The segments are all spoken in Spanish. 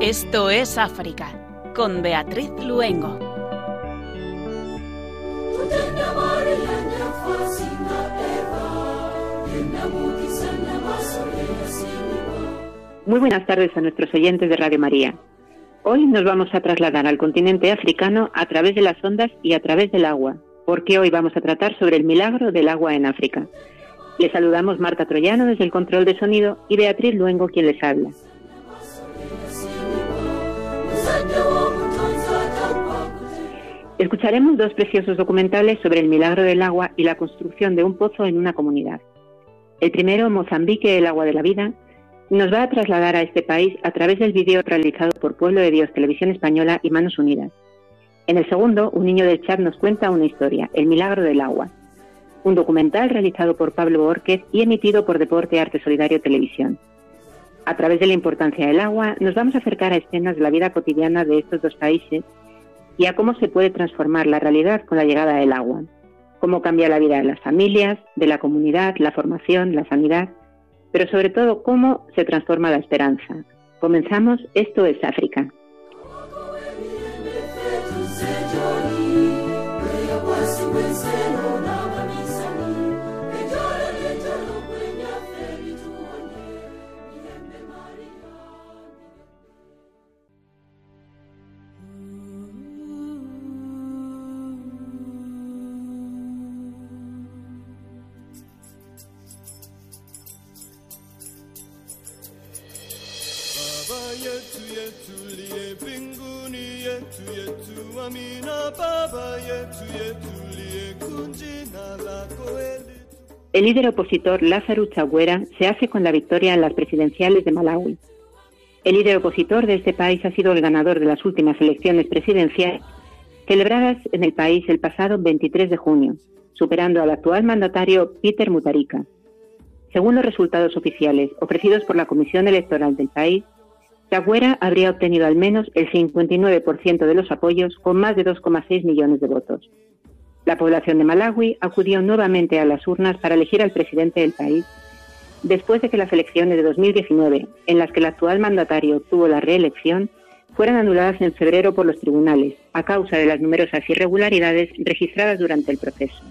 Esto es África, con Beatriz Luengo. Muy buenas tardes a nuestros oyentes de Radio María. Hoy nos vamos a trasladar al continente africano a través de las ondas y a través del agua, porque hoy vamos a tratar sobre el milagro del agua en África. Les saludamos Marta Troyano desde el control de sonido y Beatriz Luengo quien les habla. Escucharemos dos preciosos documentales sobre el milagro del agua y la construcción de un pozo en una comunidad. El primero, Mozambique, el agua de la vida, nos va a trasladar a este país a través del vídeo realizado por Pueblo de Dios, Televisión Española y Manos Unidas. En el segundo, un niño del chat nos cuenta una historia, El milagro del agua, un documental realizado por Pablo Borquez y emitido por Deporte Arte Solidario Televisión. A través de la importancia del agua, nos vamos a acercar a escenas de la vida cotidiana de estos dos países y a cómo se puede transformar la realidad con la llegada del agua, cómo cambia la vida de las familias, de la comunidad, la formación, la sanidad, pero sobre todo cómo se transforma la esperanza. Comenzamos, esto es África. El líder opositor Lázaro Chagüera se hace con la victoria en las presidenciales de Malawi. El líder opositor de este país ha sido el ganador de las últimas elecciones presidenciales celebradas en el país el pasado 23 de junio, superando al actual mandatario Peter Mutharika. Según los resultados oficiales ofrecidos por la Comisión Electoral del país, Chagüera habría obtenido al menos el 59% de los apoyos con más de 2,6 millones de votos. La población de Malawi acudió nuevamente a las urnas para elegir al presidente del país después de que las elecciones de 2019, en las que el actual mandatario obtuvo la reelección, fueran anuladas en febrero por los tribunales a causa de las numerosas irregularidades registradas durante el proceso.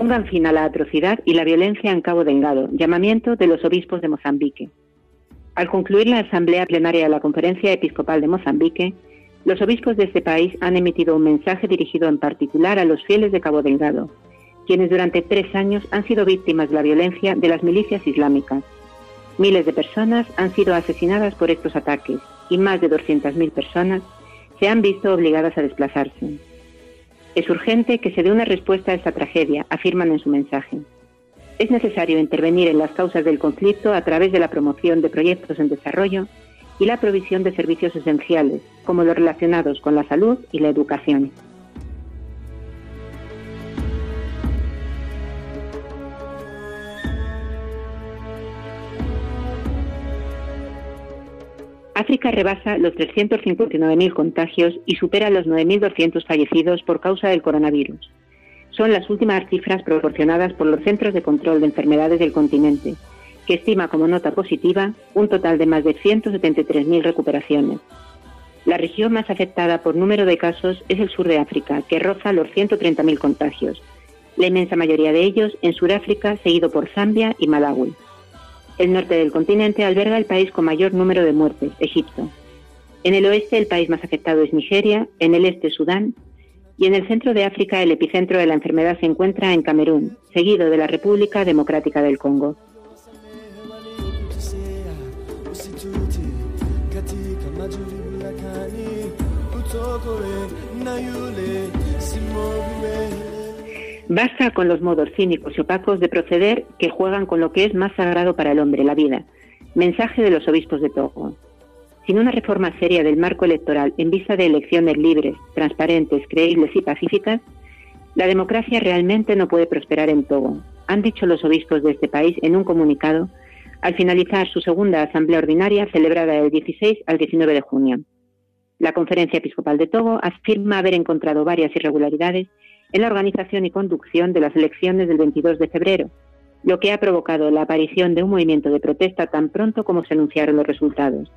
Pongan fin a la atrocidad y la violencia en Cabo Delgado, llamamiento de los obispos de Mozambique. Al concluir la asamblea plenaria de la Conferencia Episcopal de Mozambique, los obispos de este país han emitido un mensaje dirigido en particular a los fieles de Cabo Delgado, quienes durante tres años han sido víctimas de la violencia de las milicias islámicas. Miles de personas han sido asesinadas por estos ataques y más de 200.000 personas se han visto obligadas a desplazarse. Es urgente que se dé una respuesta a esta tragedia, afirman en su mensaje. Es necesario intervenir en las causas del conflicto a través de la promoción de proyectos en desarrollo y la provisión de servicios esenciales, como los relacionados con la salud y la educación. África rebasa los 359.000 contagios y supera los 9.200 fallecidos por causa del coronavirus. Son las últimas cifras proporcionadas por los Centros de Control de Enfermedades del continente, que estima como nota positiva un total de más de 173.000 recuperaciones. La región más afectada por número de casos es el sur de África, que roza los 130.000 contagios, la inmensa mayoría de ellos en Sudáfrica, seguido por Zambia y Malawi. El norte del continente alberga el país con mayor número de muertes, Egipto. En el oeste el país más afectado es Nigeria, en el este Sudán y en el centro de África el epicentro de la enfermedad se encuentra en Camerún, seguido de la República Democrática del Congo. Basta con los modos cínicos y opacos de proceder que juegan con lo que es más sagrado para el hombre, la vida. Mensaje de los obispos de Togo. Sin una reforma seria del marco electoral en vista de elecciones libres, transparentes, creíbles y pacíficas, La democracia realmente no puede prosperar en Togo, han dicho los obispos de este país en un comunicado al finalizar su segunda asamblea ordinaria celebrada del 16 al 19 de junio. La Conferencia Episcopal de Togo afirma haber encontrado varias irregularidades en la organización y conducción de las elecciones del 22 de febrero, lo que ha provocado la aparición de un movimiento de protesta tan pronto como se anunciaron los resultados.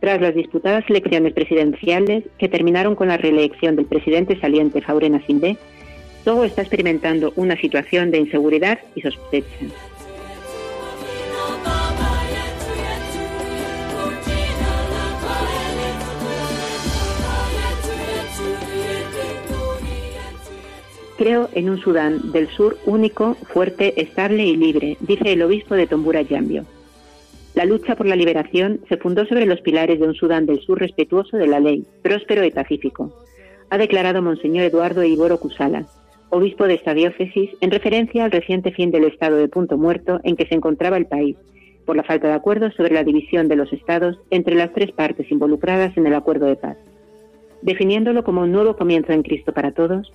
Tras las disputadas elecciones presidenciales que terminaron con la reelección del presidente saliente Faurena Sindé, Togo está experimentando una situación de inseguridad y sospecha. Creo en un Sudán del Sur único, fuerte, estable y libre, dice el obispo de Tombura Yambio. La lucha por la liberación se fundó sobre los pilares de un Sudán del Sur respetuoso de la ley, próspero y pacífico, ha declarado Monseñor Eduardo Iboro Cusala, obispo de esta diócesis, en referencia al reciente fin del estado de punto muerto en que se encontraba el país, por la falta de acuerdo sobre la división de los estados entre las tres partes involucradas en el acuerdo de paz. Definiéndolo como un nuevo comienzo en Cristo para todos,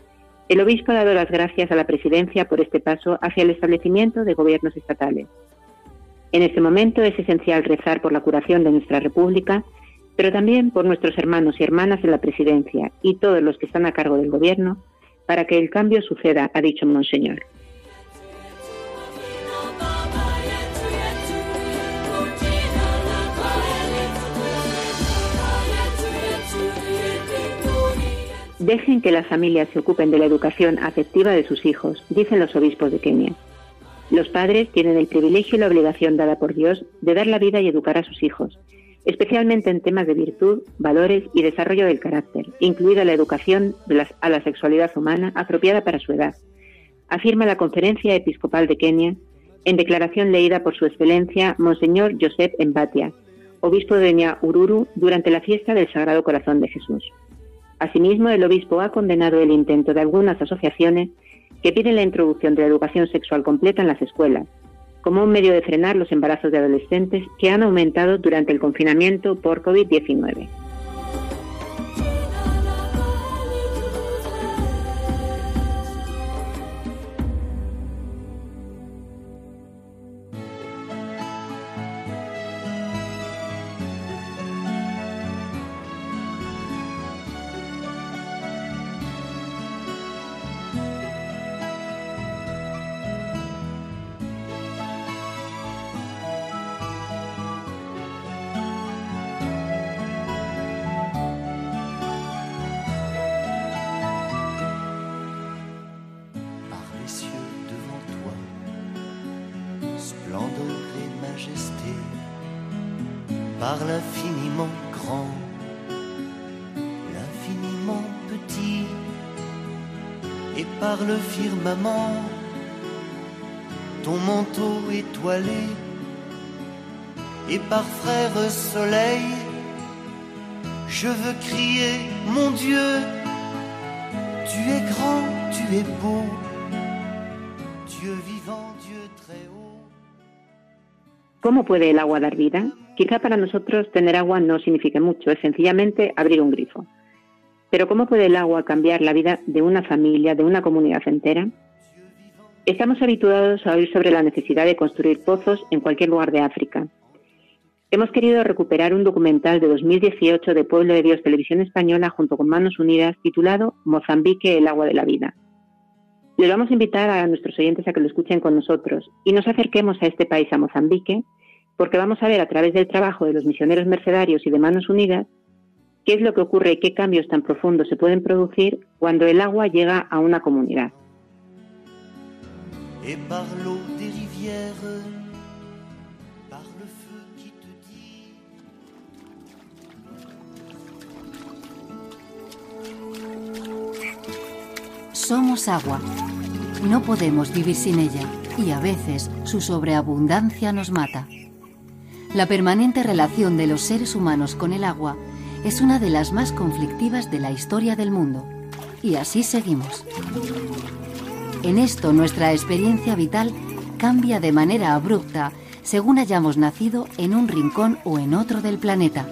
el obispo ha dado las gracias a la presidencia por este paso hacia el establecimiento de gobiernos estatales. En este momento es esencial rezar por la curación de nuestra República, pero también por nuestros hermanos y hermanas en la presidencia y todos los que están a cargo del gobierno, para que el cambio suceda, ha dicho Monseñor. Dejen que las familias se ocupen de la educación afectiva de sus hijos, dicen los obispos de Kenia. Los padres tienen el privilegio y la obligación dada por Dios de dar la vida y educar a sus hijos, especialmente en temas de virtud, valores y desarrollo del carácter, incluida la educación a la sexualidad humana apropiada para su edad, afirma la Conferencia Episcopal de Kenia en declaración leída por su excelencia Monseñor Joseph Embatia, obispo de Ururu, durante la fiesta del Sagrado Corazón de Jesús. Asimismo, el obispo ha condenado el intento de algunas asociaciones que piden la introducción de la educación sexual completa en las escuelas, como un medio de frenar los embarazos de adolescentes que han aumentado durante el confinamiento por COVID-19. Ton manteau étoilé, et par frère soleil, je veux crier, mon Dieu, tu es grand, tu es beau, Dieu vivant, Dieu très haut. ¿Cómo puede el agua dar vida? Quizá para nosotros tener agua no signifique mucho, es sencillamente abrir un grifo. Pero ¿cómo puede el agua cambiar la vida de una familia, de una comunidad entera? Estamos habituados a oír sobre la necesidad de construir pozos en cualquier lugar de África. Hemos querido recuperar un documental de 2018 de Pueblo de Dios Televisión Española junto con Manos Unidas titulado Mozambique, el agua de la vida. Les vamos a invitar a nuestros oyentes a que lo escuchen con nosotros y nos acerquemos a este país, a Mozambique, porque vamos a ver a través del trabajo de los misioneros mercedarios y de Manos Unidas qué es lo que ocurre y qué cambios tan profundos se pueden producir cuando el agua llega a una comunidad. Somos agua. No podemos vivir sin ella y a veces su sobreabundancia nos mata. La permanente relación de los seres humanos con el agua es una de las más conflictivas de la historia del mundo. Y así seguimos. En esto nuestra experiencia vital cambia de manera abrupta según hayamos nacido en un rincón o en otro del planeta.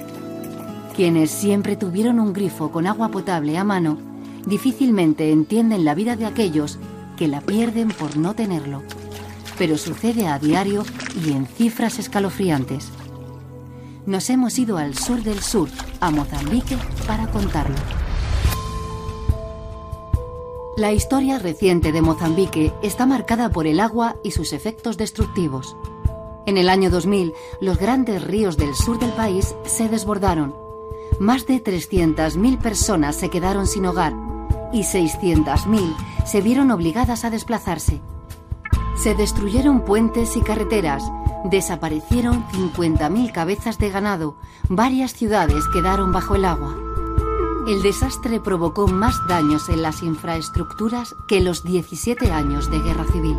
Quienes siempre tuvieron un grifo con agua potable a mano difícilmente entienden la vida de aquellos que la pierden por no tenerlo. Pero sucede a diario y en cifras escalofriantes. Nos hemos ido al sur del sur, a Mozambique, para contarlo. La historia reciente de Mozambique está marcada por el agua y sus efectos destructivos. En el año 2000, los grandes ríos del sur del país se desbordaron. Más de 300.000 personas se quedaron sin hogar y 600.000 se vieron obligadas a desplazarse. Se destruyeron puentes y carreteras, desaparecieron 50.000 cabezas de ganado, varias ciudades quedaron bajo el agua. El desastre provocó más daños en las infraestructuras que los 17 años de guerra civil.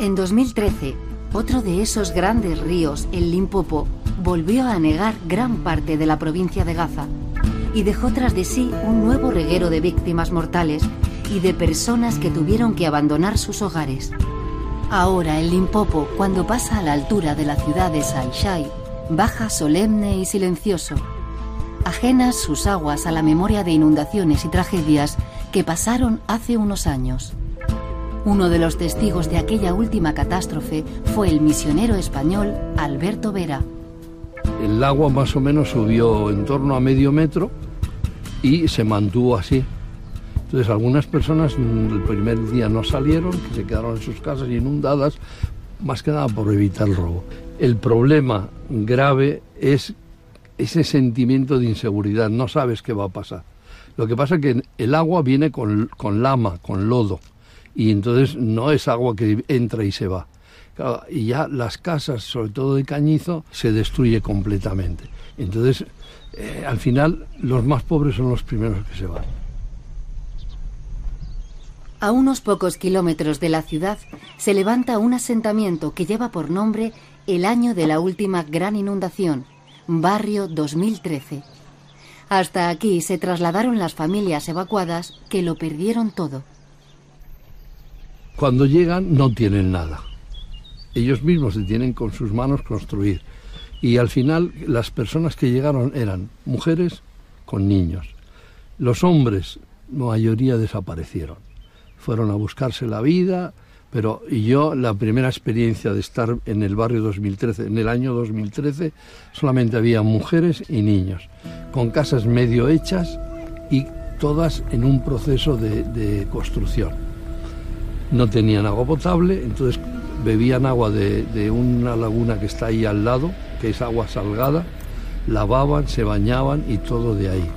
En 2013, otro de esos grandes ríos, el Limpopo, volvió a anegar gran parte de la provincia de Gaza y dejó tras de sí un nuevo reguero de víctimas mortales y de personas que tuvieron que abandonar sus hogares. Ahora el Limpopo, cuando pasa a la altura de la ciudad de baja solemne y silencioso. Ajenas sus aguas a la memoria de inundaciones y tragedias que pasaron hace unos años. Uno de los testigos de aquella última catástrofe fue el misionero español Alberto Vera. El agua más o menos subió en torno a medio metro y se mantuvo así. Entonces algunas personas el primer día no salieron, que se quedaron en sus casas inundadas, más que nada por evitar el robo. El problema grave es ese sentimiento de inseguridad, no sabes qué va a pasar. Lo que pasa es que el agua viene con, lama, con lodo, y entonces no es agua que entra y se va. y ya las casas, sobre todo de cañizo, se destruye completamente. Entonces, eh, al final, los más pobres son los primeros que se van. A unos pocos kilómetros de la ciudad se levanta un asentamiento que lleva por nombre el año de la última gran inundación, Barrio 2013. Hasta aquí se trasladaron las familias evacuadas que lo perdieron todo. Cuando llegan no tienen nada. Ellos mismos se tienen con sus manos construir. Y al final las personas que llegaron eran mujeres con niños. Los hombres, mayoría desaparecieron. Fueron a buscarse la vida, pero yo la primera experiencia de estar en el barrio 2013, en el año 2013, solamente había mujeres y niños, con casas medio hechas y todas en un proceso de, construcción. No tenían agua potable, entonces bebían agua de, de una laguna que está ahí al lado, que es agua salgada, lavaban, se bañaban y todo de ahí.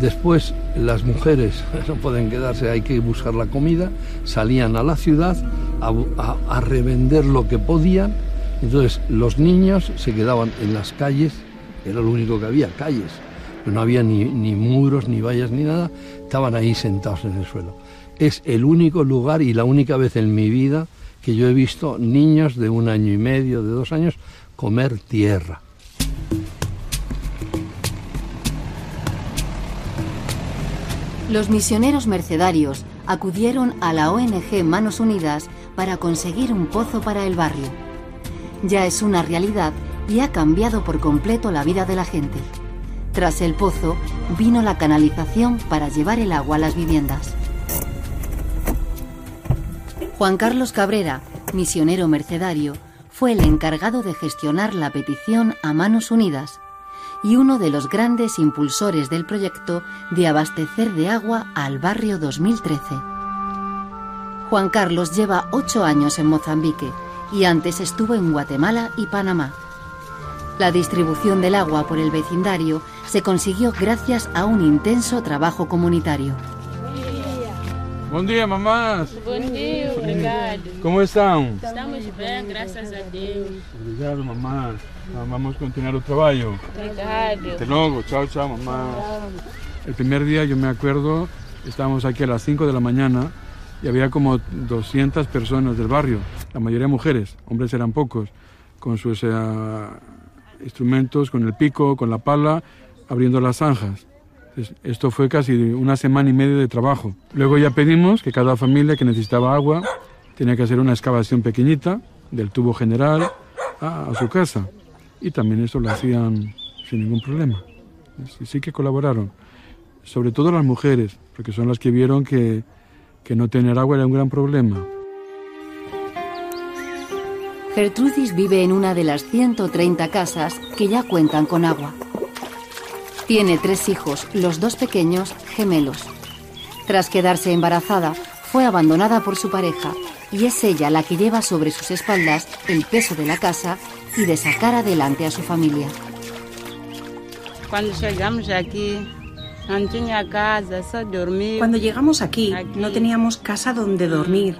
Después las mujeres no pueden quedarse, hay que buscar la comida, salían a la ciudad a, revender lo que podían. Entonces los niños se quedaban en las calles, era lo único que había, calles. No había ni, ni muros, ni vallas, ni nada, estaban ahí sentados en el suelo. Es el único lugar y la única vez en mi vida que yo he visto niños de un año y medio, de dos años, comer tierra. Los misioneros mercedarios acudieron a la ONG Manos Unidas para conseguir un pozo para el barrio. Ya es una realidad y ha cambiado por completo la vida de la gente. Tras el pozo vino la canalización para llevar el agua a las viviendas. Juan Carlos Cabrera, misionero mercedario, fue el encargado de gestionar la petición a Manos Unidas y uno de los grandes impulsores del proyecto de abastecer de agua al barrio 2013. Juan Carlos lleva ocho años en Mozambique y antes estuvo en Guatemala y Panamá. La distribución del agua por el vecindario se consiguió gracias a un intenso trabajo comunitario. Buen día, mamás. Buen día, obrigado. ¿Cómo están? Estamos bien, gracias a Dios. Obrigado, mamás. Vamos a continuar el trabajo. Hasta luego, chao, chao, mamá. El primer día yo me acuerdo, estábamos aquí a las 5 de la mañana y había como 200 personas del barrio, la mayoría mujeres, hombres eran pocos, con sus eh, instrumentos, con el pico, con la pala, abriendo las zanjas. Esto fue casi una semana y media de trabajo. Luego ya pedimos que cada familia que necesitaba agua tenía que hacer una excavación pequeñita del tubo general a, su casa. Y también eso lo hacían sin ningún problema. sí, sí que colaboraron. Sobre todo las mujeres, porque son las que vieron que, que no tener agua era un gran problema. Gertrudis vive en una de las 130 casas que ya cuentan con agua. Tiene tres hijos, los dos pequeños, gemelos. Tras quedarse embarazada, fue abandonada por su pareja y es ella la que lleva sobre sus espaldas el peso de la casa y de sacar adelante a su familia. Cuando llegamos aquí, no tenía casa, solo dormir. Cuando llegamos aquí, no teníamos casa donde dormir.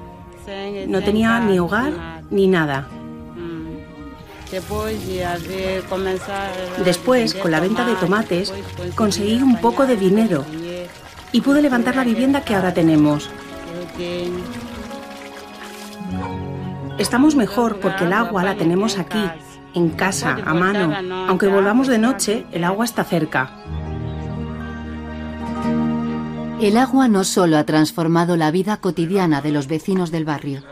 No tenía ni hogar ni nada. Después, con la venta de tomates, conseguí un poco de dinero y pude levantar la vivienda que ahora tenemos. Estamos mejor porque el agua la tenemos aquí, en casa, a mano. Aunque volvamos de noche, el agua está cerca. El agua no solo ha transformado la vida cotidiana de los vecinos del barrio.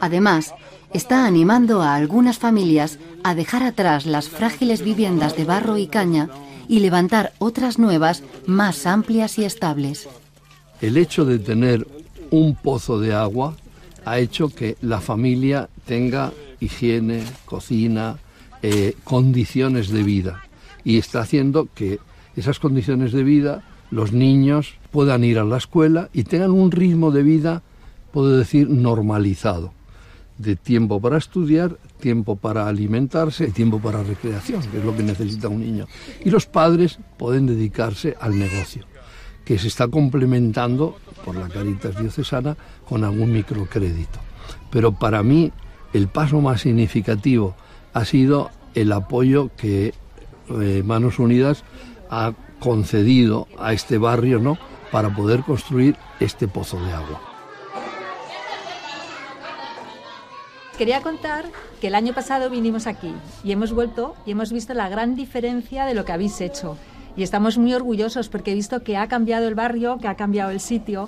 Además, está animando a algunas familias a dejar atrás las frágiles viviendas de barro y caña y levantar otras nuevas más amplias y estables. El hecho de tener un pozo de agua ha hecho que la familia tenga higiene, cocina, eh, condiciones de vida y está haciendo que esas condiciones de vida los niños puedan ir a la escuela y tengan un ritmo de vida, puedo decir, normalizado de tiempo para estudiar, tiempo para alimentarse y tiempo para recreación, que es lo que necesita un niño. Y los padres pueden dedicarse al negocio, que se está complementando por la Caritas Diocesana con algún microcrédito. Pero para mí el paso más significativo ha sido el apoyo que eh, Manos Unidas ha concedido a este barrio, para poder construir este pozo de agua. Quería contar que el año pasado vinimos aquí y hemos vuelto y hemos visto la gran diferencia de lo que habéis hecho. Y estamos muy orgullosos porque he visto que ha cambiado el barrio, que ha cambiado el sitio.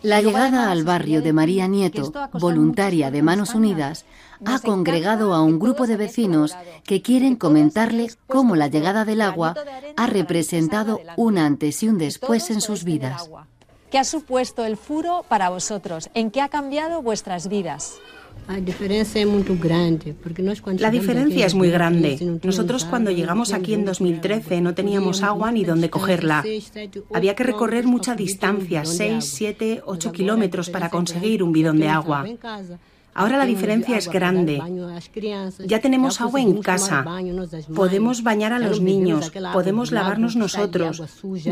La llegada al barrio de María Nieto, voluntaria de Manos Unidas, ha congregado a un grupo de vecinos que quieren comentarle cómo la llegada del agua ha representado un antes y un después en sus vidas. ¿Qué ha supuesto el furo para vosotros? ¿En qué ha cambiado vuestras vidas? La diferencia es muy grande. Nosotros cuando llegamos aquí en 2013 no teníamos agua ni dónde cogerla. Había que recorrer mucha distancia, 6, 7, 8 kilómetros para conseguir un bidón de agua. Ahora la diferencia es grande. Ya tenemos agua en casa. Podemos bañar a los niños. Podemos lavarnos nosotros.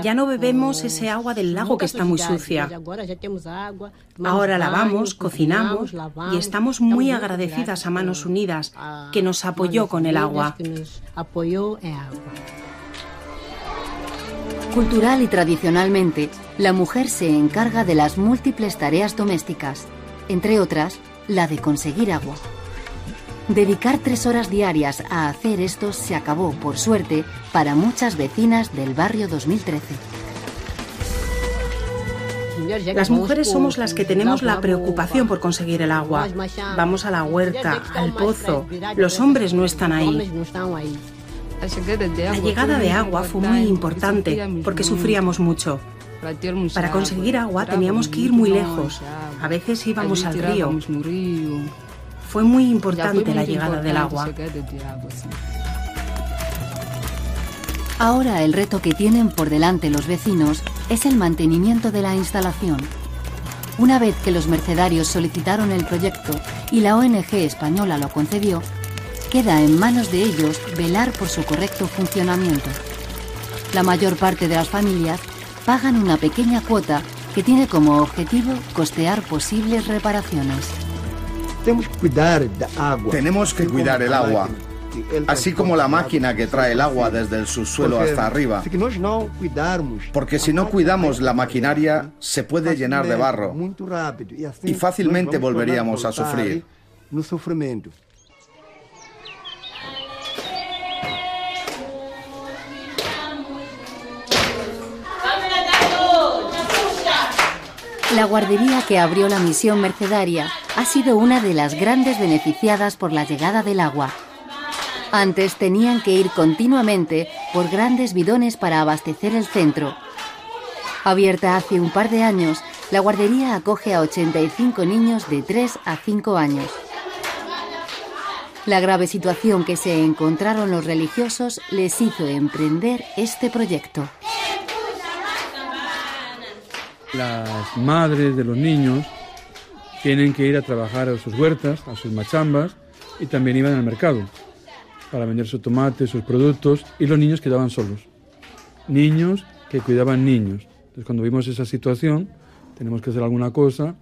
Ya no bebemos ese agua del lago que está muy sucia. Ahora lavamos, cocinamos y estamos muy agradecidas a Manos Unidas que nos apoyó con el agua. Cultural y tradicionalmente, la mujer se encarga de las múltiples tareas domésticas, entre otras, la de conseguir agua. Dedicar tres horas diarias a hacer esto se acabó, por suerte, para muchas vecinas del barrio 2013. Las mujeres somos las que tenemos la preocupación por conseguir el agua. Vamos a la huerta, al pozo. Los hombres no están ahí. La llegada de agua fue muy importante porque sufríamos mucho. Para conseguir agua teníamos que ir muy lejos. A veces íbamos al río. Fue muy importante la llegada del agua. Ahora el reto que tienen por delante los vecinos es el mantenimiento de la instalación. Una vez que los mercedarios solicitaron el proyecto y la ONG española lo concedió, queda en manos de ellos velar por su correcto funcionamiento. La mayor parte de las familias pagan una pequeña cuota que tiene como objetivo costear posibles reparaciones. Tenemos que cuidar el agua, así como la máquina que trae el agua desde el subsuelo hasta arriba. Porque si no cuidamos la maquinaria, se puede llenar de barro. y fácilmente volveríamos a sufrir. La guardería que abrió la misión mercedaria ha sido una de las grandes beneficiadas por la llegada del agua. Antes tenían que ir continuamente por grandes bidones para abastecer el centro. Abierta hace un par de años, la guardería acoge a 85 niños de 3 a 5 años. La grave situación que se encontraron los religiosos les hizo emprender este proyecto. Las madres de los niños tienen que ir a trabajar a sus huertas, a sus machambas y también iban al mercado para vender sus tomates, sus productos y los niños quedaban solos. Niños que cuidaban niños. Entonces cuando vimos esa situación tenemos que hacer alguna cosa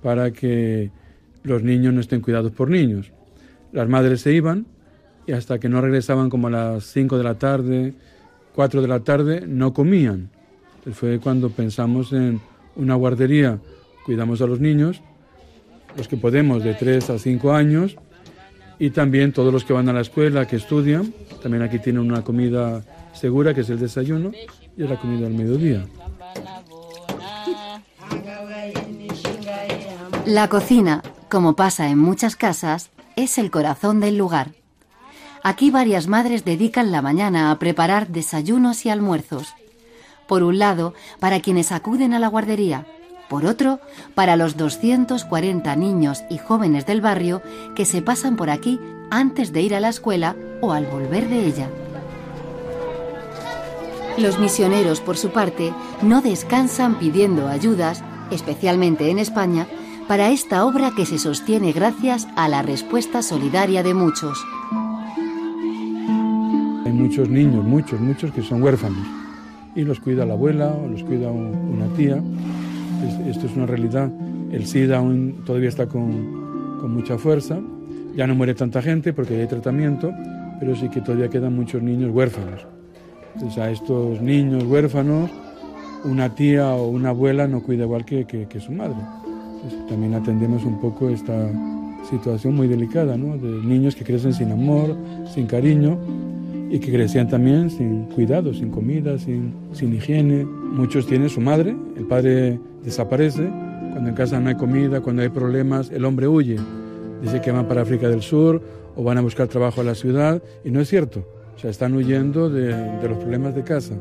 para que los niños no estén cuidados por niños. Las madres se iban y hasta que no regresaban como a las 5 de la tarde, 4 de la tarde, no comían. Entonces fue cuando pensamos en una guardería, cuidamos a los niños, los que podemos de 3 a 5 años, y también todos los que van a la escuela, que estudian, también aquí tienen una comida segura, que es el desayuno, y la comida al mediodía. La cocina, como pasa en muchas casas, es el corazón del lugar. Aquí varias madres dedican la mañana a preparar desayunos y almuerzos. Por un lado, para quienes acuden a la guardería, por otro, para los 240 niños y jóvenes del barrio que se pasan por aquí antes de ir a la escuela o al volver de ella. Los misioneros, por su parte, no descansan pidiendo ayudas, especialmente en España, para esta obra que se sostiene gracias a la respuesta solidaria de muchos. Hay muchos niños, muchos, muchos que son huérfanos y los cuida la abuela o los cuida una tía. Esto es una realidad. El SIDA aún todavía está con, con mucha fuerza. Ya no muere tanta gente porque hay tratamiento, pero sí que todavía quedan muchos niños huérfanos. Entonces a estos niños huérfanos, una tía o una abuela no cuida igual que, que, que su madre. también atendemos un poco esta situación muy delicada, ¿no? de niños que crecen sin amor, sin cariño y que crecían también sin cuidado, sin comida, sin, sin higiene. Muchos tienen su madre, el padre desaparece, cuando en casa no hay comida, cuando hay problemas, el hombre huye. Dice que van para África del Sur o van a buscar trabajo a la ciudad y no es cierto. O sea, están huyendo de, de los problemas de casa.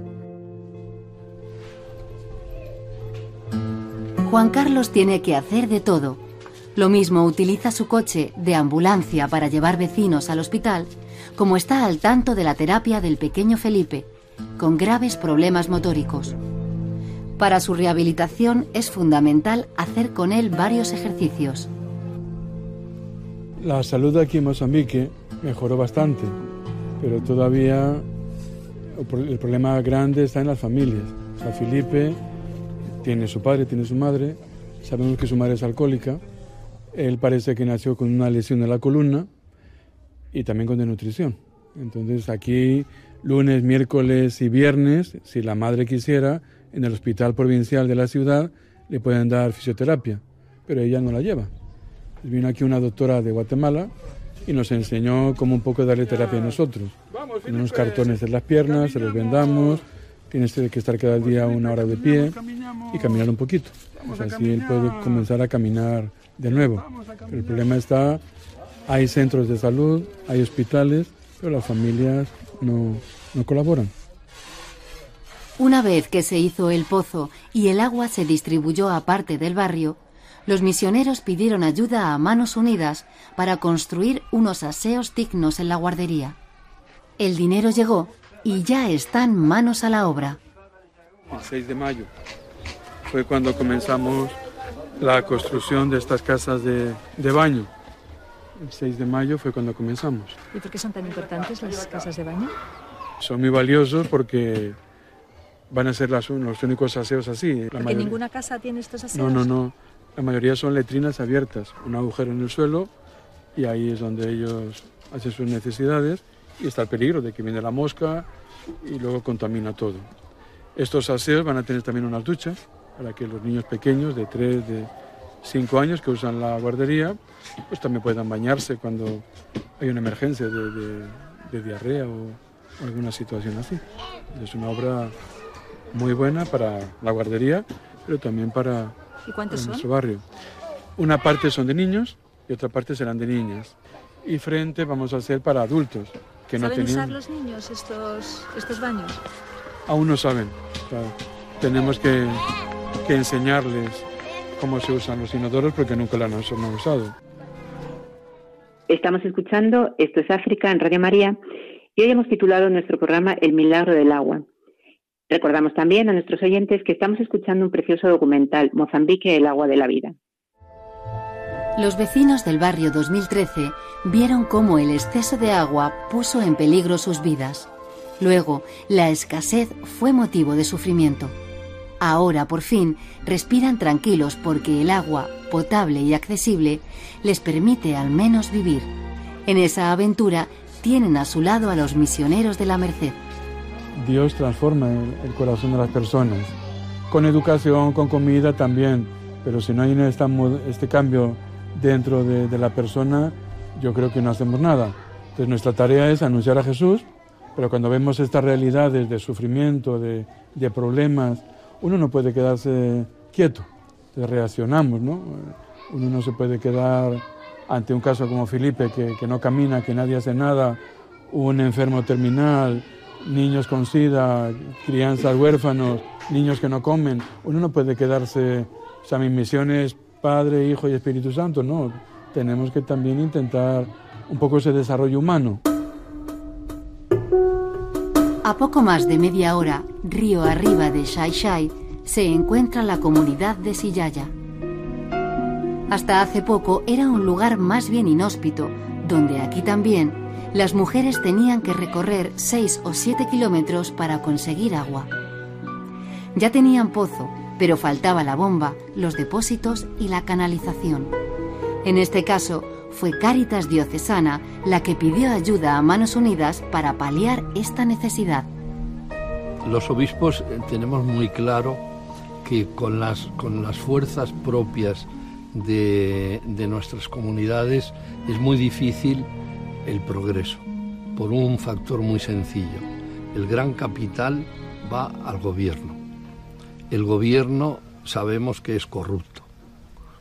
Juan Carlos tiene que hacer de todo. Lo mismo utiliza su coche de ambulancia para llevar vecinos al hospital como está al tanto de la terapia del pequeño Felipe, con graves problemas motóricos. Para su rehabilitación es fundamental hacer con él varios ejercicios. La salud aquí en Mozambique mejoró bastante, pero todavía el problema grande está en las familias. O Felipe tiene su padre, tiene su madre, sabemos que su madre es alcohólica, él parece que nació con una lesión en la columna, y también con desnutrición. Entonces aquí lunes, miércoles y viernes, si la madre quisiera, en el hospital provincial de la ciudad le pueden dar fisioterapia, pero ella no la lleva. Vino aquí una doctora de Guatemala y nos enseñó cómo un poco darle terapia a nosotros. Con unos cartones en las piernas, se los vendamos, tienes que estar cada día una hora de pie y caminar un poquito. así él puede comenzar a caminar de nuevo. el problema está hay centros de salud, hay hospitales, pero las familias no, no colaboran. Una vez que se hizo el pozo y el agua se distribuyó a parte del barrio, los misioneros pidieron ayuda a Manos Unidas para construir unos aseos dignos en la guardería. El dinero llegó y ya están manos a la obra. El 6 de mayo fue cuando comenzamos la construcción de estas casas de, de baño. El 6 de mayo fue cuando comenzamos. ¿Y por qué son tan importantes las casas de baño? Son muy valiosos porque van a ser los únicos aseos así. porque ninguna casa tiene estos aseos. No, no, no. La mayoría son letrinas abiertas, un agujero en el suelo y ahí es donde ellos hacen sus necesidades y está el peligro de que viene la mosca y luego contamina todo. Estos aseos van a tener también unas duchas para que los niños pequeños de 3, de 5 años que usan la guardería pues también puedan bañarse cuando hay una emergencia de, diarrea o, alguna situación así. Es una obra muy buena para la guardería, pero también para, nuestro barrio. Una parte son de niños y otra parte serán de niñas. Y frente vamos a hacer para adultos. que no tenían. usar los niños estos, estos baños? Aún no saben. tenemos que, que, enseñarles cómo se usan los inodoros porque nunca lo han, usado. Estamos escuchando Esto es África en Radio María y hoy hemos titulado nuestro programa El milagro del agua. Recordamos también a nuestros oyentes que estamos escuchando un precioso documental, Mozambique, el agua de la vida. Los vecinos del barrio 2013 vieron cómo el exceso de agua puso en peligro sus vidas. Luego, la escasez fue motivo de sufrimiento. Ahora, por fin, respiran tranquilos porque el agua, potable y accesible, les permite al menos vivir. En esa aventura tienen a su lado a los misioneros de la Merced. Dios transforma el, corazón de las personas, con educación, con comida también, pero si no hay este cambio dentro de, la persona, yo creo que no hacemos nada. Entonces nuestra tarea es anunciar a Jesús, pero cuando vemos estas realidades de sufrimiento, de, problemas, uno no puede quedarse quieto, reaccionamos, ¿no? Uno no se puede quedar ante un caso como Felipe, que, que no camina, que nadie hace nada, un enfermo terminal, niños con sida, crianzas huérfanos, niños que no comen, uno no puede quedarse, o sea, mi misión es Padre, Hijo y Espíritu Santo, no, tenemos que también intentar un poco ese desarrollo humano. A poco más de media hora, río arriba de Shai Shai, se encuentra la comunidad de Sillaya. Hasta hace poco era un lugar más bien inhóspito, donde aquí también las mujeres tenían que recorrer 6 o 7 kilómetros para conseguir agua. Ya tenían pozo, pero faltaba la bomba, los depósitos y la canalización. En este caso, fue Cáritas Diocesana la que pidió ayuda a Manos Unidas para paliar esta necesidad. Los obispos eh, tenemos muy claro que con las, con las fuerzas propias de, nuestras comunidades es muy difícil el progreso, por un factor muy sencillo. El gran capital va al gobierno. El gobierno sabemos que es corrupto,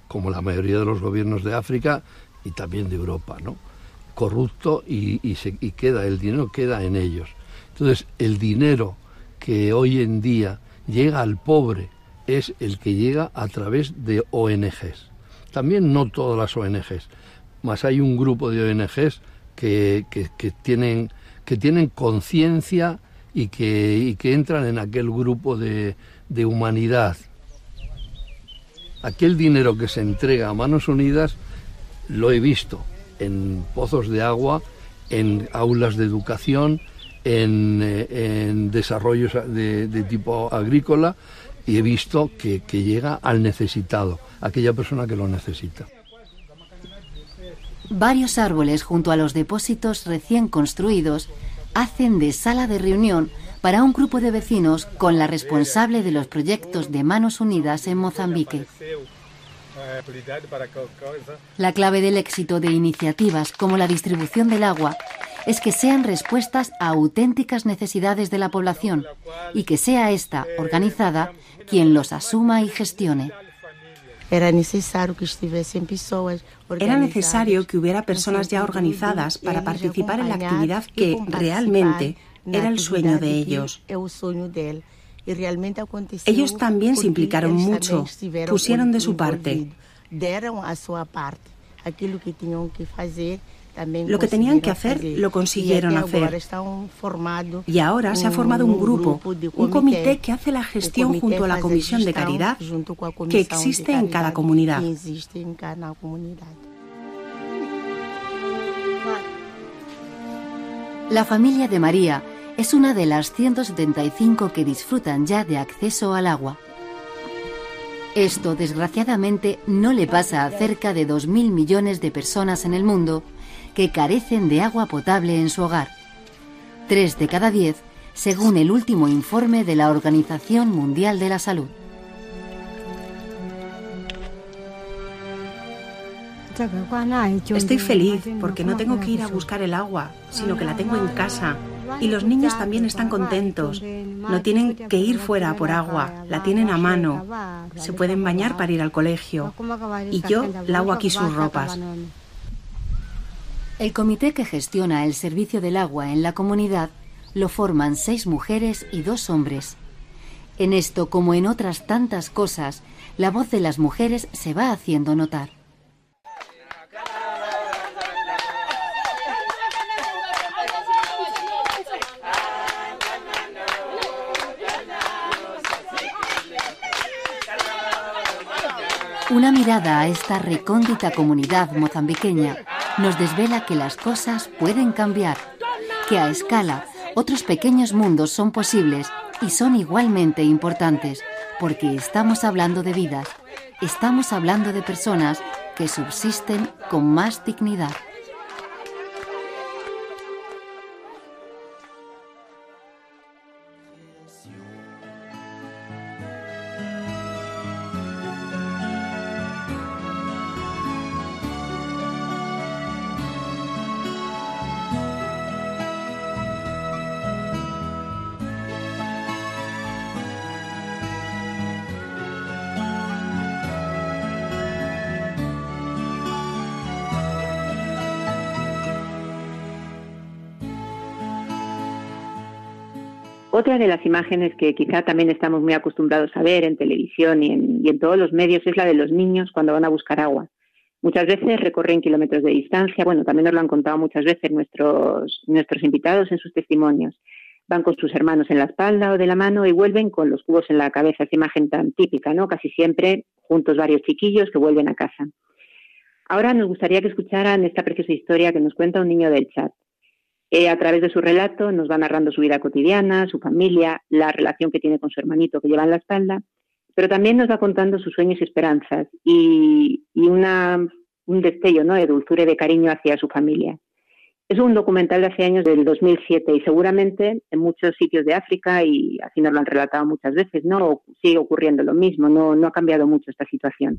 como la mayoría de los gobiernos de África y también de Europa, ¿no? Corrupto y, y, se, y queda, el dinero queda en ellos. Entonces, el dinero que hoy en día llega al pobre es el que llega a través de ONGs. También no todas las ONGs, más hay un grupo de ONGs que, tienen, que tienen conciencia y que, que entran en aquel grupo de, de humanidad. Aquel dinero que se entrega a manos unidas lo he visto en pozos de agua, en aulas de educación, en, eh, desarrollos de, de, tipo agrícola y he visto que, llega al necesitado, aquella persona que lo necesita. Varios árboles junto a los depósitos recién construidos hacen de sala de reunión para un grupo de vecinos con la responsable de los proyectos de Manos Unidas en Mozambique. La clave del éxito de iniciativas como la distribución del agua es que sean respuestas a auténticas necesidades de la población y que sea esta, organizada, quien los asuma y gestione. Era necesario que Era necesario que hubiera personas ya organizadas para participar en la actividad que realmente era el sueño de ellos. Ellos también se implicaron mucho, pusieron de su parte. Lo que tenían que hacer lo consiguieron hacer. Y ahora se ha formado un grupo, un comité que hace la gestión junto a la Comisión de Caridad que existe en cada comunidad. La familia de María es una de las 175 que disfrutan ya de acceso al agua. Esto, desgraciadamente, no le pasa a cerca de 2.000 millones de personas en el mundo que carecen de agua potable en su hogar. Tres de cada diez, según el último informe de la Organización Mundial de la Salud. Estoy feliz porque no tengo que ir a buscar el agua, sino que la tengo en casa. Y los niños también están contentos. No tienen que ir fuera por agua, la tienen a mano. Se pueden bañar para ir al colegio. Y yo lavo aquí sus ropas. El comité que gestiona el servicio del agua en la comunidad lo forman seis mujeres y dos hombres. En esto, como en otras tantas cosas, la voz de las mujeres se va haciendo notar. Mirada a esta recóndita comunidad mozambiqueña nos desvela que las cosas pueden cambiar, que a escala otros pequeños mundos son posibles y son igualmente importantes, porque estamos hablando de vidas, estamos hablando de personas que subsisten con más dignidad. Otra de las imágenes que quizá también estamos muy acostumbrados a ver en televisión y en, todos los medios es la de los niños cuando van a buscar agua. Muchas veces recorren kilómetros de distancia, bueno, también nos lo han contado muchas veces nuestros, nuestros invitados en sus testimonios. Van con sus hermanos en la espalda o de la mano y vuelven con los cubos en la cabeza, esa imagen tan típica, ¿no? Casi siempre juntos varios chiquillos que vuelven a casa. Ahora nos gustaría que escucharan esta preciosa historia que nos cuenta un niño del chat. Eh, a través de su relato nos va narrando su vida cotidiana, su familia, la relación que tiene con su hermanito que lleva en la espalda, pero también nos va contando sus sueños y esperanzas y, un destello ¿no? de dulzura y de cariño hacia su familia. Es un documental de hace años, del 2007, y seguramente en muchos sitios de África, y así nos lo han relatado muchas veces, no sigue ocurriendo lo mismo, no, ha cambiado mucho esta situación.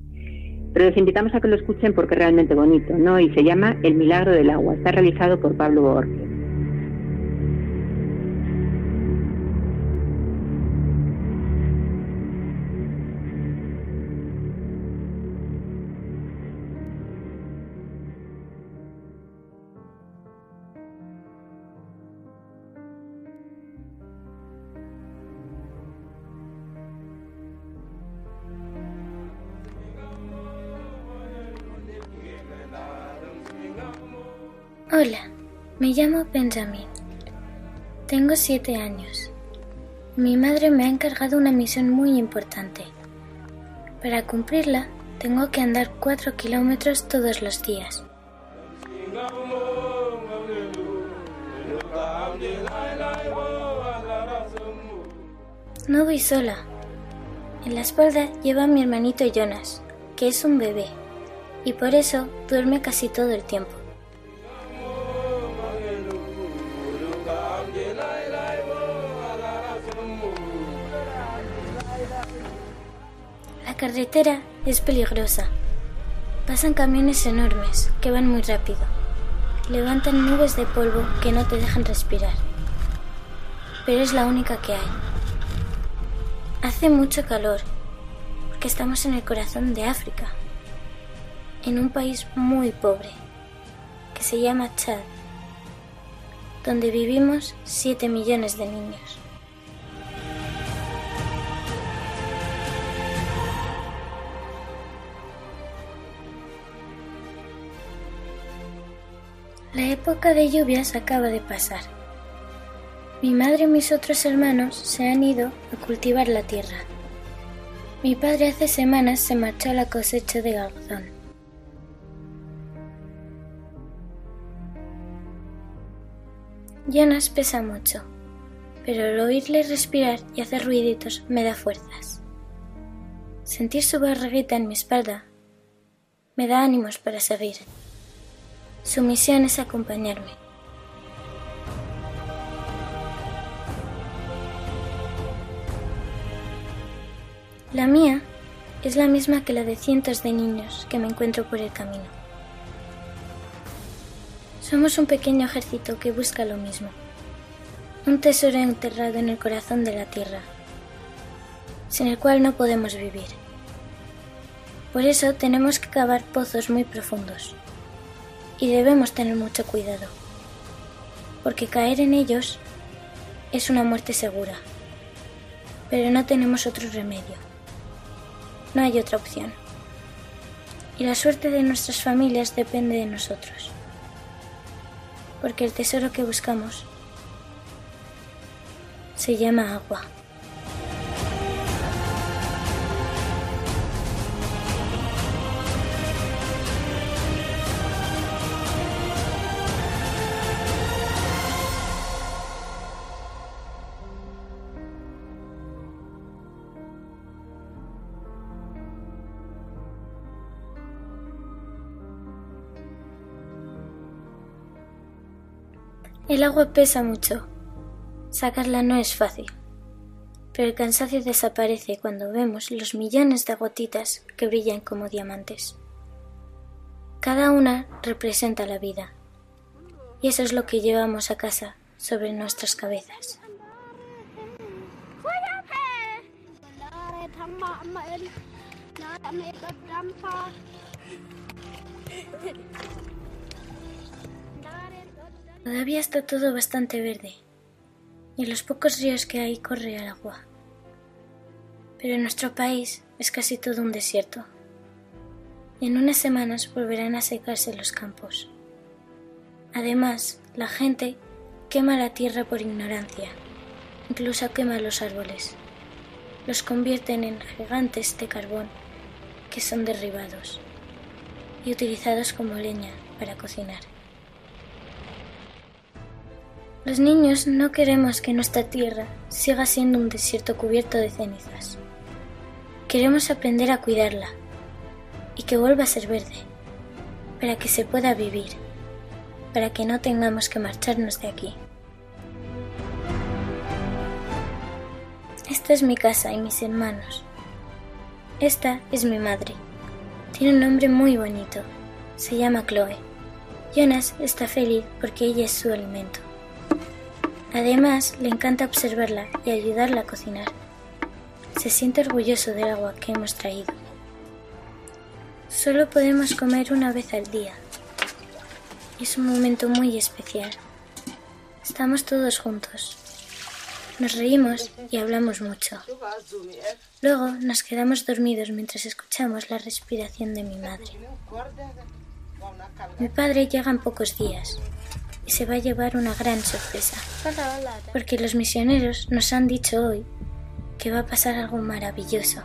Pero les invitamos a que lo escuchen porque es realmente bonito, ¿no? Y se llama El Milagro del Agua. Está realizado por Pablo Borges. Me llamo Benjamin. Tengo siete años. Mi madre me ha encargado una misión muy importante. Para cumplirla, tengo que andar cuatro kilómetros todos los días. No voy sola. En la espalda lleva a mi hermanito Jonas, que es un bebé, y por eso duerme casi todo el tiempo. Carretera es peligrosa. Pasan camiones enormes que van muy rápido. Levantan nubes de polvo que no te dejan respirar. Pero es la única que hay. Hace mucho calor porque estamos en el corazón de África, en un país muy pobre que se llama Chad, donde vivimos 7 millones de niños. Época de lluvias acaba de pasar. Mi madre y mis otros hermanos se han ido a cultivar la tierra. Mi padre hace semanas se marchó a la cosecha de algodón. Jonas pesa mucho, pero el oírle respirar y hacer ruiditos me da fuerzas. Sentir su barriguita en mi espalda me da ánimos para seguir. Su misión es acompañarme. La mía es la misma que la de cientos de niños que me encuentro por el camino. Somos un pequeño ejército que busca lo mismo, un tesoro enterrado en el corazón de la tierra, sin el cual no podemos vivir. Por eso tenemos que cavar pozos muy profundos Y debemos tener mucho cuidado, porque caer en ellos es una muerte segura. Pero no tenemos otro remedio. No hay otra opción. Y la suerte de nuestras familias depende de nosotros. Porque el tesoro que buscamos se llama agua. El agua pesa mucho. Sacarla no es fácil. Pero el cansancio desaparece cuando vemos los millones de gotitas que brillan como diamantes. Cada una representa la vida. Y eso es lo que llevamos a casa sobre nuestras cabezas. Todavía está todo bastante verde y los pocos ríos que hay corre el agua. Pero en nuestro país es casi todo un desierto. Y en unas semanas volverán a secarse los campos. Además, la gente quema la tierra por ignorancia, incluso quema los árboles. Los convierten en gigantes de carbón que son derribados y utilizados como leña para cocinar. Los niños no queremos que nuestra tierra siga siendo un desierto cubierto de cenizas. Queremos aprender a cuidarla y que vuelva a ser verde, para que se pueda vivir, para que no tengamos que marcharnos de aquí. Esta es mi casa y mis hermanos. Esta es mi madre. Tiene un nombre muy bonito. Se llama Chloe. Jonas está feliz porque ella es su alimento. Además, le encanta observarla y ayudarla a cocinar. Se siente orgulloso del agua que hemos traído. Solo podemos comer una vez al día. Es un momento muy especial. Estamos todos juntos. Nos reímos y hablamos mucho. Luego nos quedamos dormidos mientras escuchamos la respiración de mi madre. Mi padre llega en pocos días se va a llevar una gran sorpresa. Porque los misioneros nos han dicho hoy que va a pasar algo maravilloso.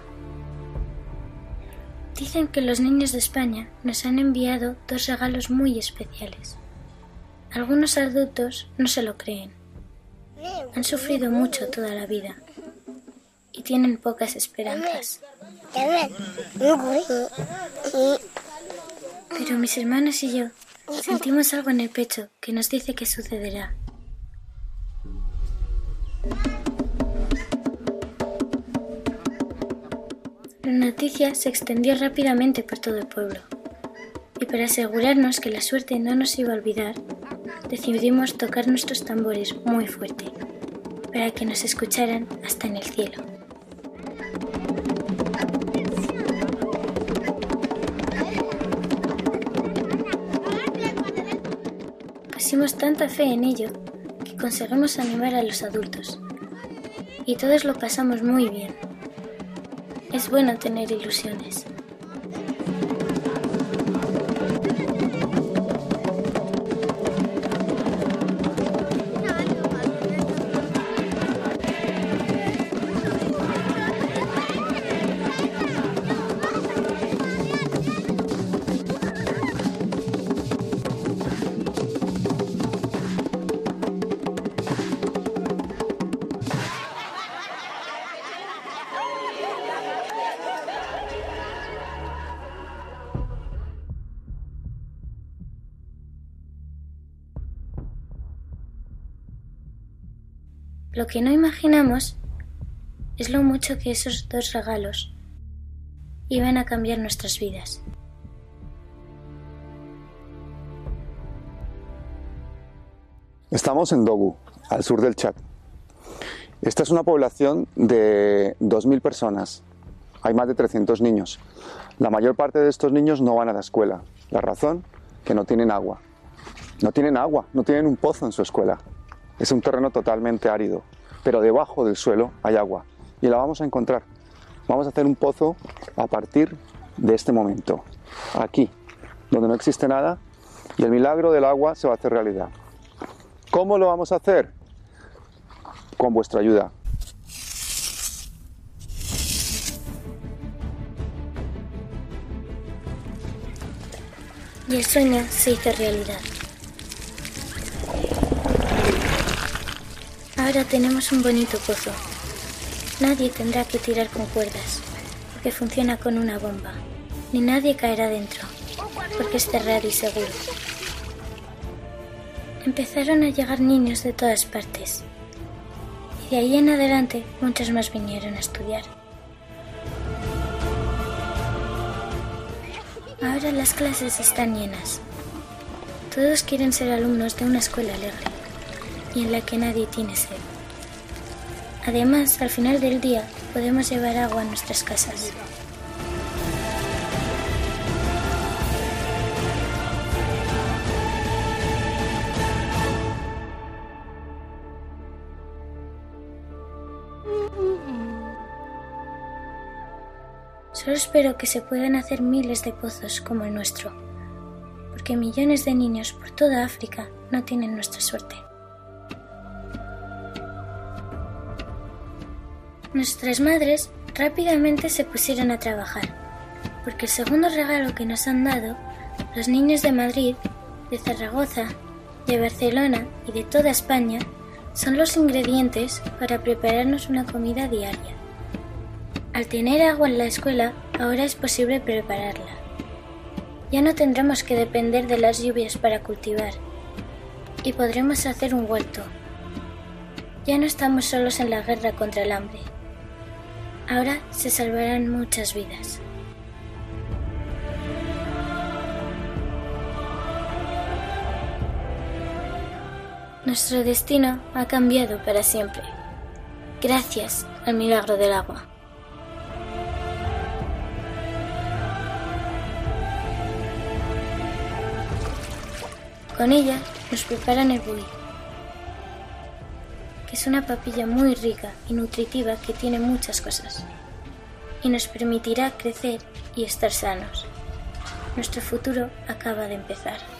Dicen que los niños de España nos han enviado dos regalos muy especiales. Algunos adultos no se lo creen. Han sufrido mucho toda la vida y tienen pocas esperanzas. Pero mis hermanos y yo Sentimos algo en el pecho que nos dice que sucederá. La noticia se extendió rápidamente por todo el pueblo. Y para asegurarnos que la suerte no nos iba a olvidar, decidimos tocar nuestros tambores muy fuerte, para que nos escucharan hasta en el cielo. Pusimos tanta fe en ello que conseguimos animar a los adultos. Y todos lo pasamos muy bien. Es bueno tener ilusiones. Lo que no imaginamos es lo mucho que esos dos regalos iban a cambiar nuestras vidas. Estamos en Dogu, al sur del Chad. Esta es una población de 2.000 personas. Hay más de 300 niños. La mayor parte de estos niños no van a la escuela. La razón, que no tienen agua. No tienen agua, no tienen un pozo en su escuela. Es un terreno totalmente árido, pero debajo del suelo hay agua y la vamos a encontrar. Vamos a hacer un pozo a partir de este momento, aquí, donde no existe nada y el milagro del agua se va a hacer realidad. ¿Cómo lo vamos a hacer? Con vuestra ayuda. Y el sueño se hizo realidad. Ahora tenemos un bonito pozo. Nadie tendrá que tirar con cuerdas, porque funciona con una bomba. Ni nadie caerá dentro, porque es cerrado y seguro. Empezaron a llegar niños de todas partes. Y de ahí en adelante muchos más vinieron a estudiar. Ahora las clases están llenas. Todos quieren ser alumnos de una escuela alegre y en la que nadie tiene sed. Además, al final del día podemos llevar agua a nuestras casas. Solo espero que se puedan hacer miles de pozos como el nuestro, porque millones de niños por toda África no tienen nuestra suerte. Nuestras madres rápidamente se pusieron a trabajar, porque el segundo regalo que nos han dado, los niños de Madrid, de Zaragoza, de Barcelona y de toda España, son los ingredientes para prepararnos una comida diaria. Al tener agua en la escuela, ahora es posible prepararla. Ya no tendremos que depender de las lluvias para cultivar y podremos hacer un huerto. Ya no estamos solos en la guerra contra el hambre. Ahora se salvarán muchas vidas. Nuestro destino ha cambiado para siempre, gracias al milagro del agua. Con ella nos preparan el buey, es una papilla muy rica y nutritiva que tiene muchas cosas y nos permitirá crecer y estar sanos. Nuestro futuro acaba de empezar.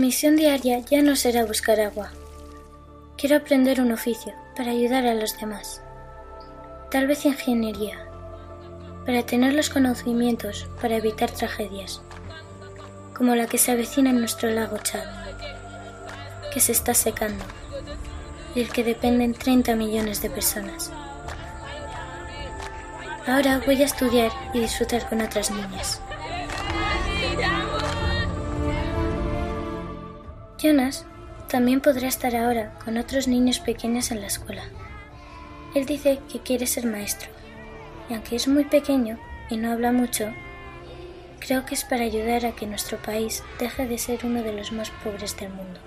Misión diaria ya no será buscar agua. Quiero aprender un oficio para ayudar a los demás. Tal vez ingeniería, para tener los conocimientos para evitar tragedias, como la que se avecina en nuestro lago Chad, que se está secando y del que dependen 30 millones de personas. Ahora voy a estudiar y disfrutar con otras niñas. Jonas también podrá estar ahora con otros niños pequeños en la escuela. Él dice que quiere ser maestro, y aunque es muy pequeño y no habla mucho, creo que es para ayudar a que nuestro país deje de ser uno de los más pobres del mundo.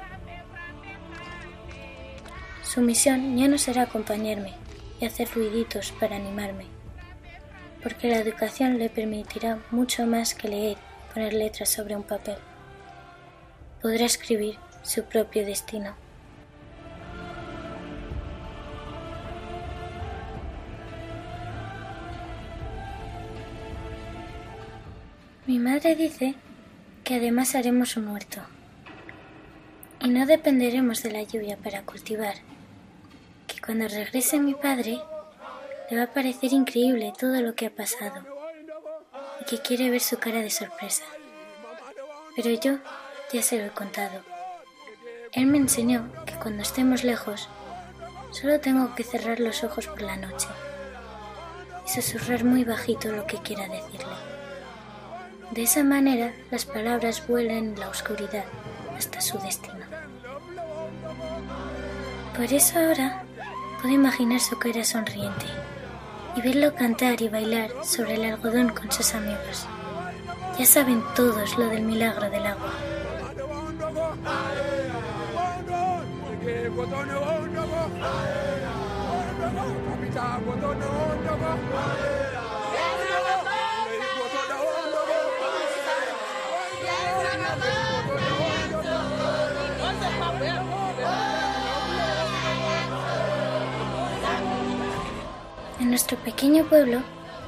Su misión ya no será acompañarme y hacer ruiditos para animarme, porque la educación le permitirá mucho más que leer poner letras sobre un papel. Podrá escribir su propio destino. Mi madre dice que además haremos un huerto y no dependeremos de la lluvia para cultivar, que cuando regrese mi padre le va a parecer increíble todo lo que ha pasado y que quiere ver su cara de sorpresa. Pero yo ya se lo he contado. Él me enseñó que cuando estemos lejos, solo tengo que cerrar los ojos por la noche y susurrar muy bajito lo que quiera decirle. De esa manera las palabras vuelan en la oscuridad hasta su destino. Por eso ahora puedo imaginar su cara sonriente y verlo cantar y bailar sobre el algodón con sus amigos. Ya saben todos lo del milagro del agua. En nuestro pequeño pueblo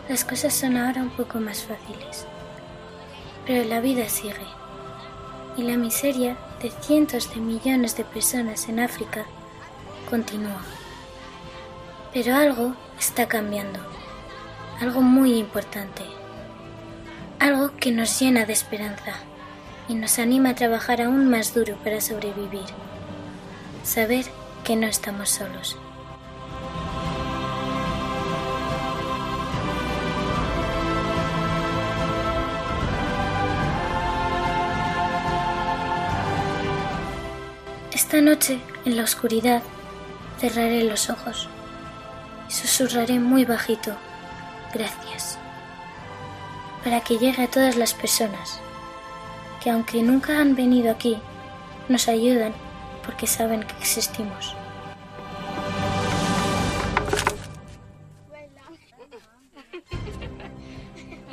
las cosas son ahora un poco más fáciles. Pero la vida sigue. Y la miseria de cientos de millones de personas en África continúa. Pero algo está cambiando. Algo muy importante. Algo que nos llena de esperanza y nos anima a trabajar aún más duro para sobrevivir. Saber que no estamos solos. Esta noche, en la oscuridad, cerraré los ojos y susurraré muy bajito, gracias, para que llegue a todas las personas que aunque nunca han venido aquí, nos ayudan porque saben que existimos.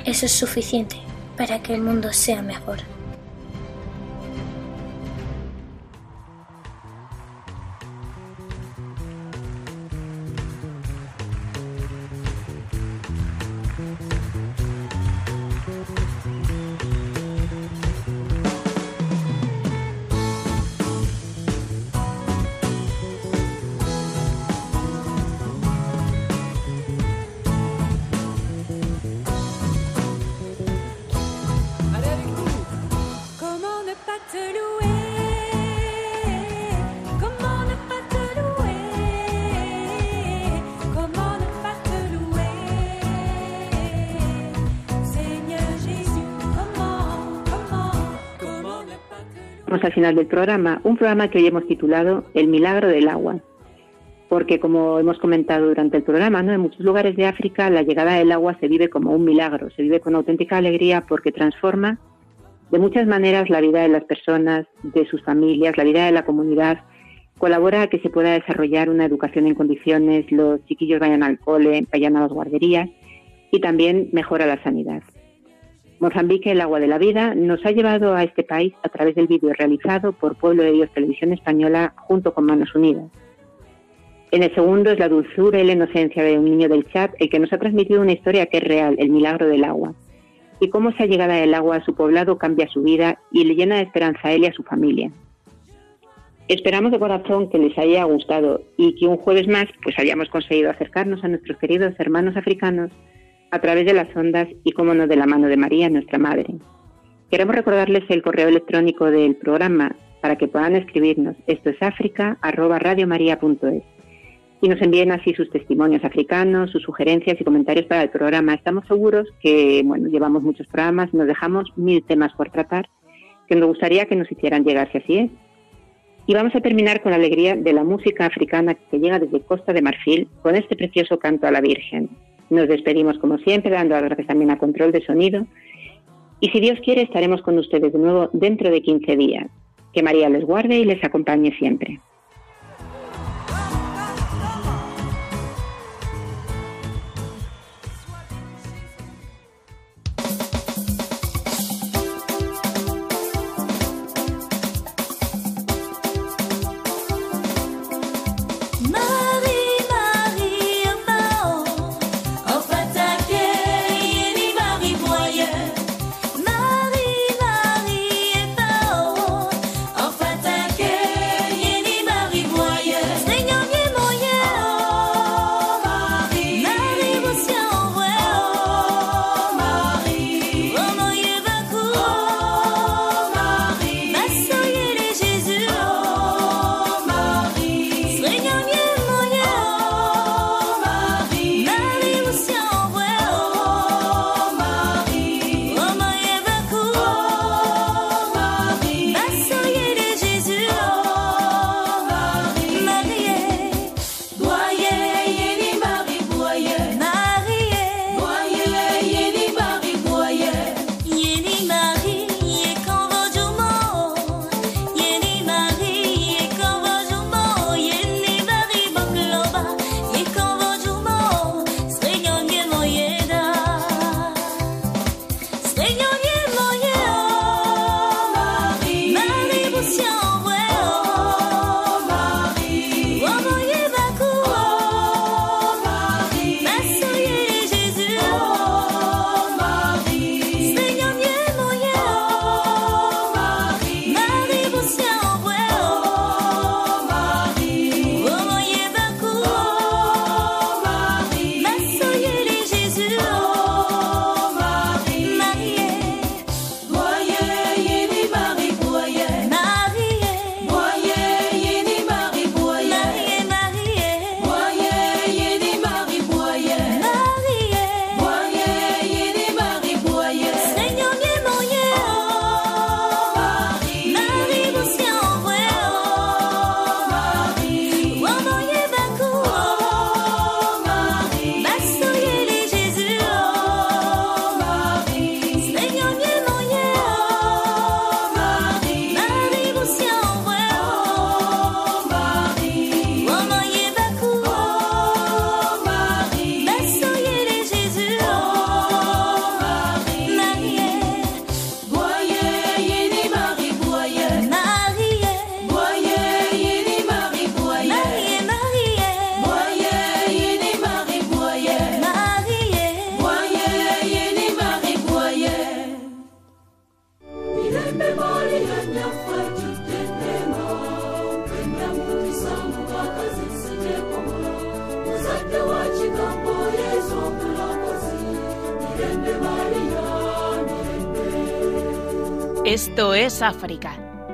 Eso es suficiente para que el mundo sea mejor. Al final del programa, un programa que hoy hemos titulado El milagro del agua. Porque como hemos comentado durante el programa, ¿no? en muchos lugares de África la llegada del agua se vive como un milagro, se vive con auténtica alegría porque transforma de muchas maneras la vida de las personas, de sus familias, la vida de la comunidad, colabora a que se pueda desarrollar una educación en condiciones, los chiquillos vayan al cole, vayan a las guarderías y también mejora la sanidad. Mozambique, el agua de la vida, nos ha llevado a este país a través del vídeo realizado por Pueblo de Dios Televisión Española junto con Manos Unidas. En el segundo es la dulzura y la inocencia de un niño del chat el que nos ha transmitido una historia que es real, el milagro del agua, y cómo esa llegada del agua a su poblado cambia su vida y le llena de esperanza a él y a su familia. Esperamos de corazón que les haya gustado y que un jueves más pues hayamos conseguido acercarnos a nuestros queridos hermanos africanos a través de las ondas y, como no, de la mano de María, nuestra Madre. Queremos recordarles el correo electrónico del programa para que puedan escribirnos. Esto es áfrica y nos envíen así sus testimonios africanos, sus sugerencias y comentarios para el programa. Estamos seguros que, bueno, llevamos muchos programas, nos dejamos mil temas por tratar, que nos gustaría que nos hicieran llegar si así es. Y vamos a terminar con la alegría de la música africana que llega desde Costa de Marfil con este precioso canto a la Virgen. Nos despedimos como siempre, dando las gracias también a Control de Sonido. Y si Dios quiere, estaremos con ustedes de nuevo dentro de 15 días. Que María les guarde y les acompañe siempre.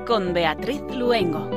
Con Beatriz Luengo.